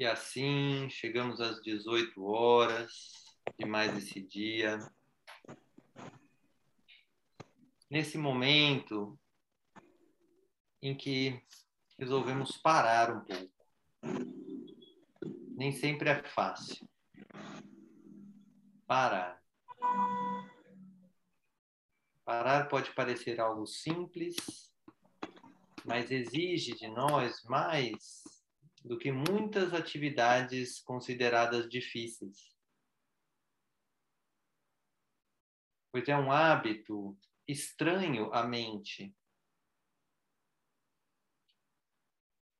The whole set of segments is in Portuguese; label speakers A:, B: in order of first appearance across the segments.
A: E assim chegamos às 18 horas de mais esse dia. Nesse momento em que resolvemos parar um pouco. Nem sempre é fácil. Parar. Parar pode parecer algo simples, mas exige de nós mais do que muitas atividades consideradas difíceis. Pois é um hábito estranho à mente.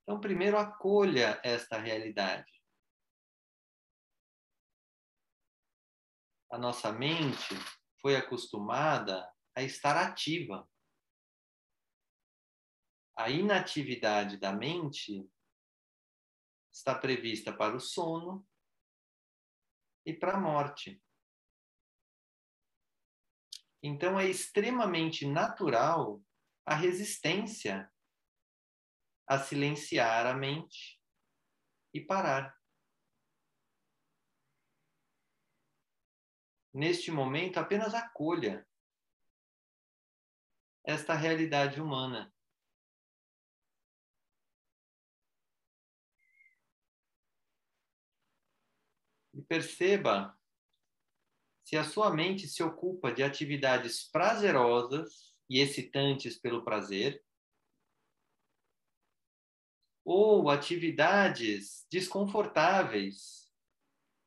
A: Então, primeiro, acolha esta realidade. A nossa mente foi acostumada a estar ativa. A inatividade da mente está prevista para o sono e para a morte. Então é extremamente natural a resistência a silenciar a mente e parar. Neste momento, apenas acolha esta realidade humana. E perceba se a sua mente se ocupa de atividades prazerosas e excitantes pelo prazer, ou atividades desconfortáveis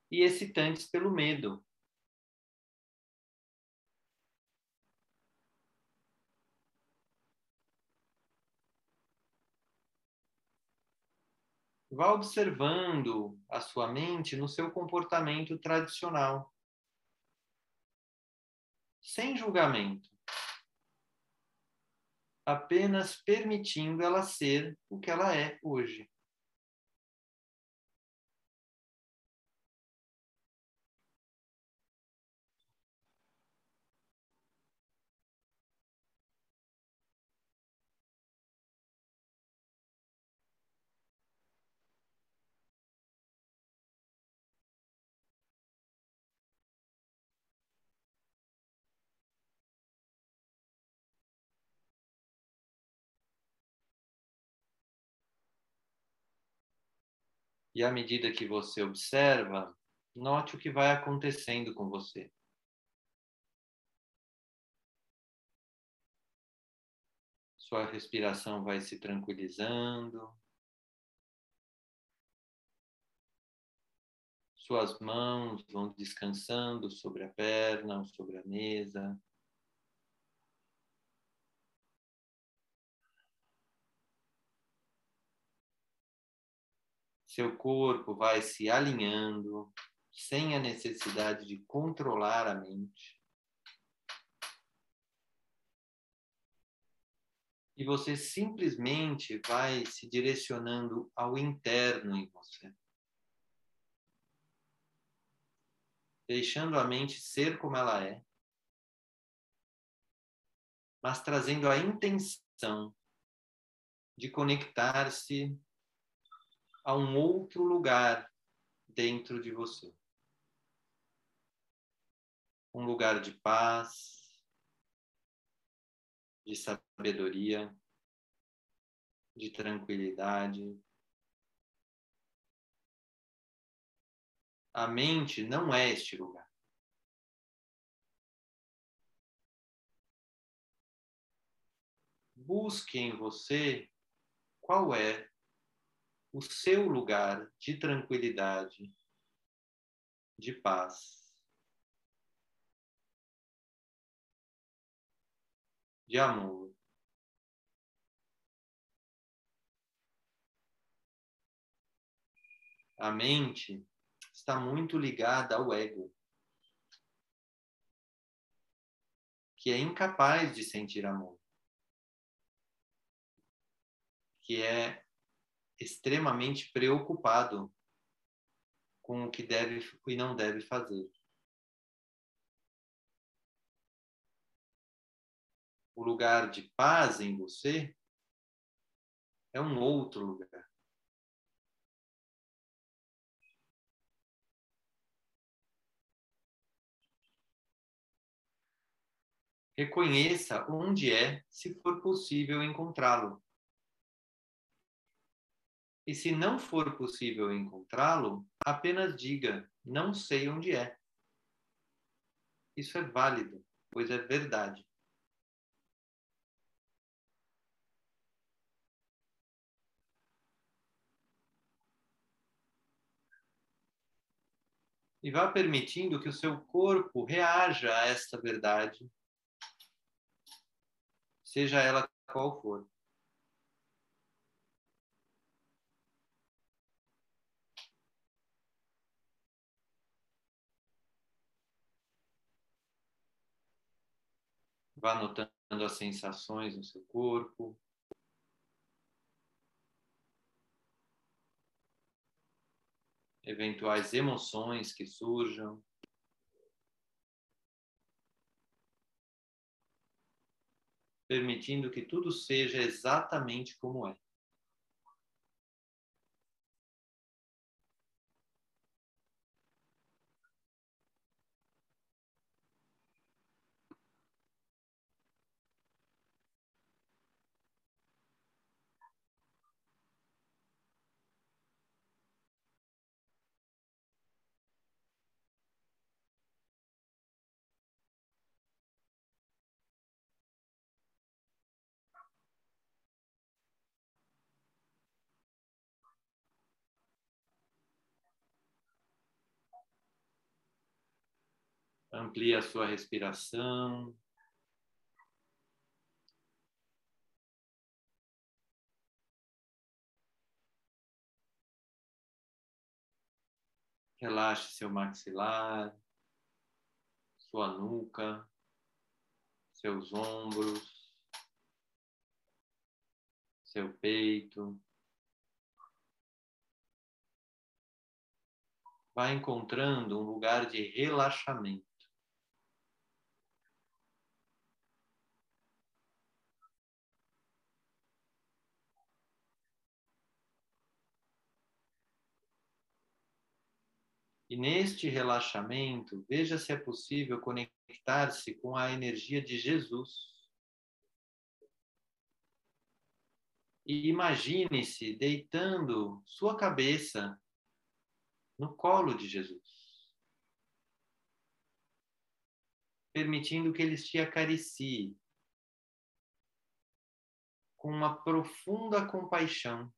A: e excitantes pelo medo. Vá observando a sua mente no seu comportamento tradicional, sem julgamento, apenas permitindo ela ser o que ela é hoje. E à medida que você observa, note o que vai acontecendo com você. Sua respiração vai se tranquilizando. Suas mãos vão descansando sobre a perna ou sobre a mesa. Seu corpo vai se alinhando sem a necessidade de controlar a mente. E você simplesmente vai se direcionando ao interno em você. Deixando a mente ser como ela é, mas trazendo a intenção de conectar-se a um outro lugar dentro de você. Um lugar de paz, de sabedoria, de tranquilidade. A mente não é este lugar. Busque em você qual é o seu lugar de tranquilidade, de paz, de amor. A mente está muito ligada ao ego, que é incapaz de sentir amor, que é extremamente preocupado com o que deve e não deve fazer. O lugar de paz em você é um outro lugar. Reconheça onde é, se for possível, encontrá-lo. E se não for possível encontrá-lo, apenas diga: não sei onde é. Isso é válido, pois é verdade. E vá permitindo que o seu corpo reaja a esta verdade, seja ela qual for. Vá notando as sensações no seu corpo. Eventuais emoções que surjam. Permitindo que tudo seja exatamente como é. Amplie a sua respiração. Relaxe seu maxilar, sua nuca, seus ombros, seu peito. Vai encontrando um lugar de relaxamento. E neste relaxamento, veja se é possível conectar-se com a energia de Jesus. E imagine-se deitando sua cabeça no colo de Jesus, permitindo que ele te acaricie com uma profunda compaixão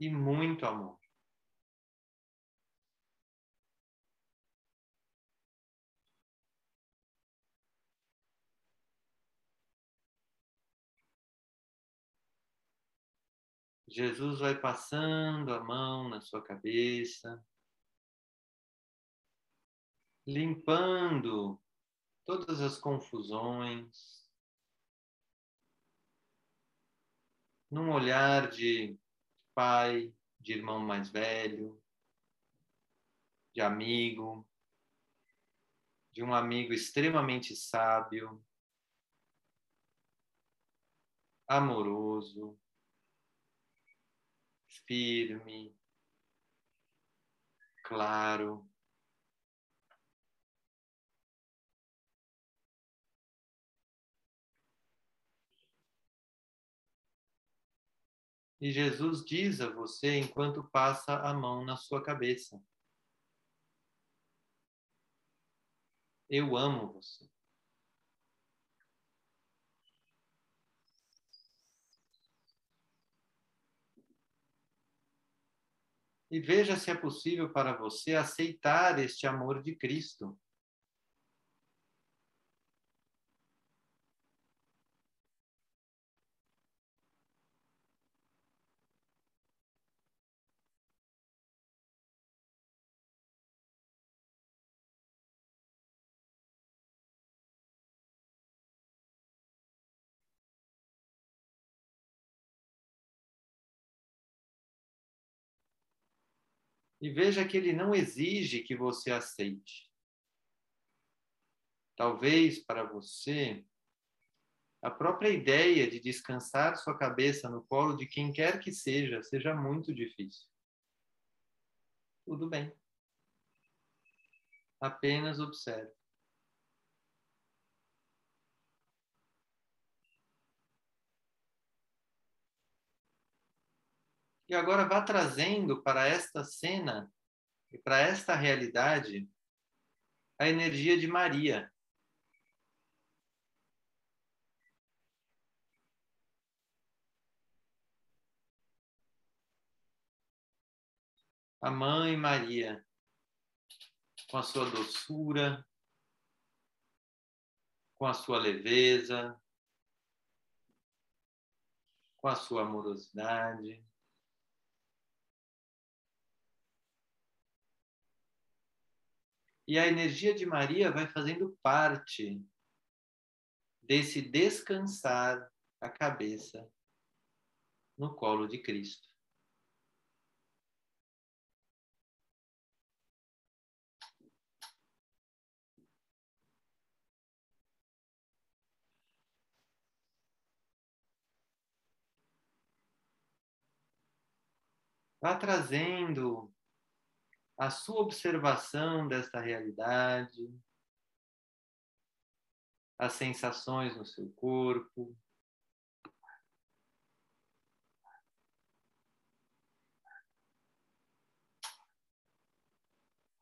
A: e muito amor. Jesus vai passando a mão na sua cabeça, limpando todas as confusões, num olhar de pai, de irmão mais velho, de amigo, de um amigo extremamente sábio, amoroso, firme, claro. E Jesus diz a você enquanto passa a mão na sua cabeça: Eu amo você. E veja se é possível para você aceitar este amor de Cristo. E veja que ele não exige que você aceite. Talvez para você, a própria ideia de descansar sua cabeça no colo de quem quer que seja seja muito difícil. Tudo bem. Apenas observe. E agora vá trazendo para esta cena e para esta realidade a energia de Maria. A Mãe Maria, com a sua doçura, com a sua leveza, com a sua amorosidade. E a energia de Maria vai fazendo parte desse descansar a cabeça no colo de Cristo. Vá trazendo a sua observação desta realidade, as sensações no seu corpo.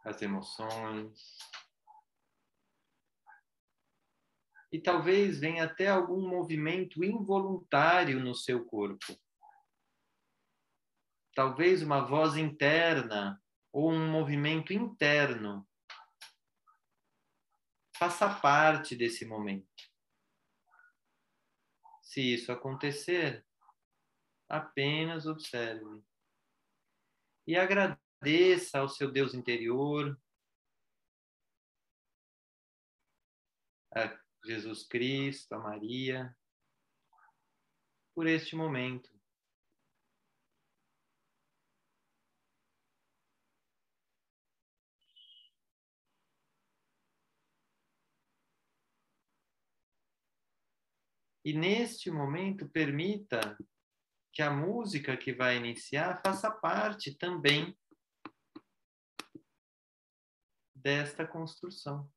A: As emoções. E talvez venha até algum movimento involuntário no seu corpo. Talvez uma voz interna ou um movimento interno. Faça parte desse momento. Se isso acontecer, apenas observe. E agradeça ao seu Deus interior, a Jesus Cristo, a Maria, por este momento. E neste momento, permita que a música que vai iniciar faça parte também desta construção.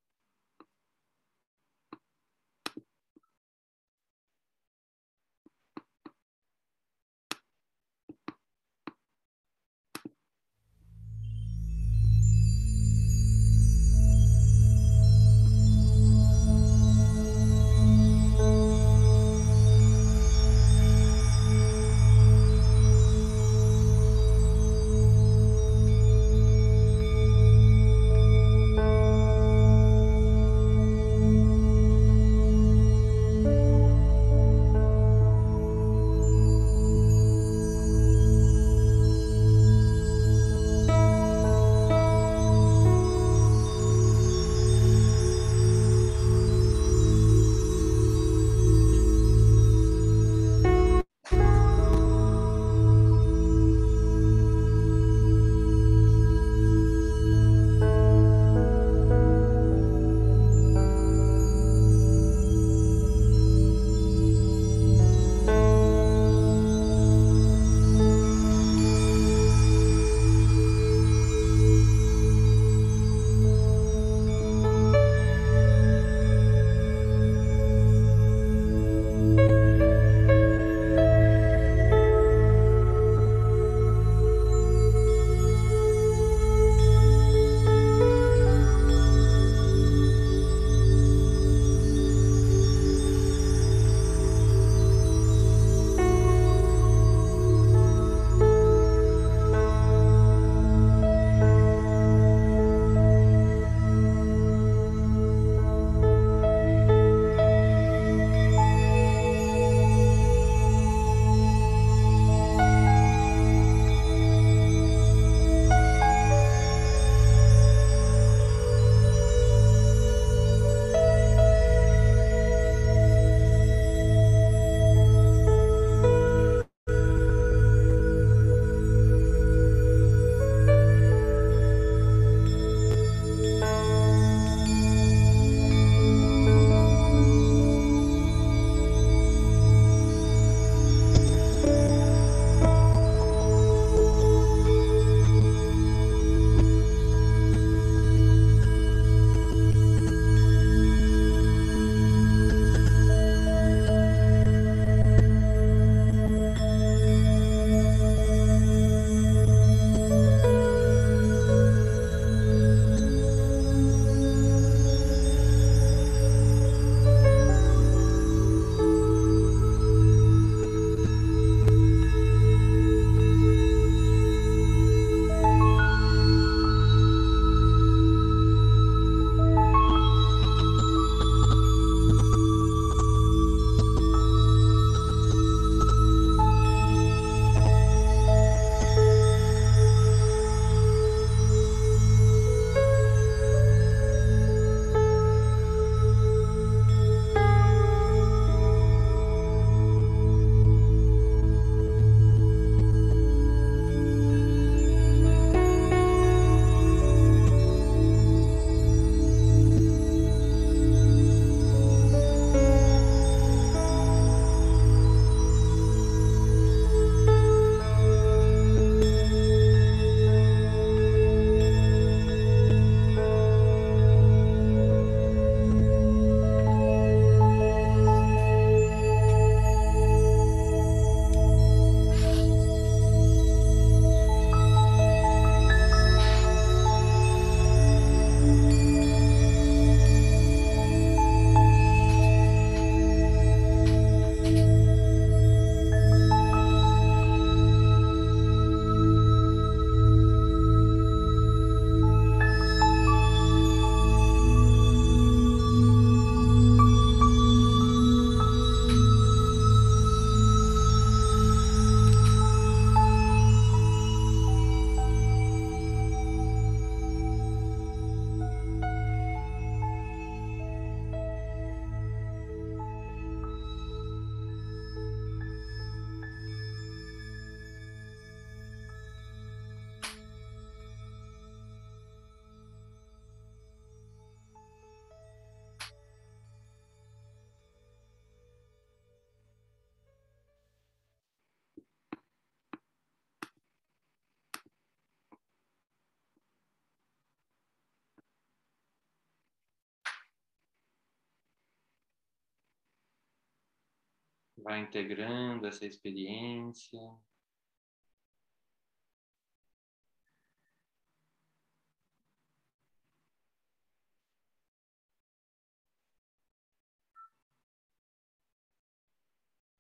A: Vai integrando essa experiência.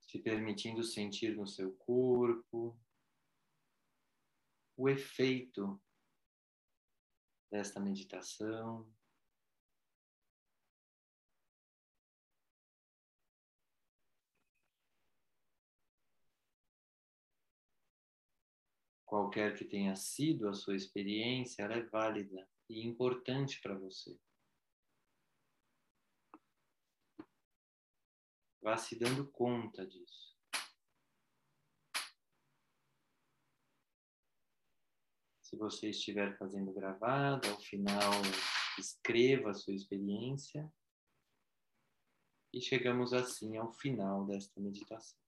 A: Se permitindo sentir no seu corpo o efeito desta meditação. Qualquer que tenha sido a sua experiência, ela é válida e importante para você. Vá se dando conta disso. Se você estiver fazendo gravado, ao final escreva a sua experiência. E chegamos assim ao final desta meditação.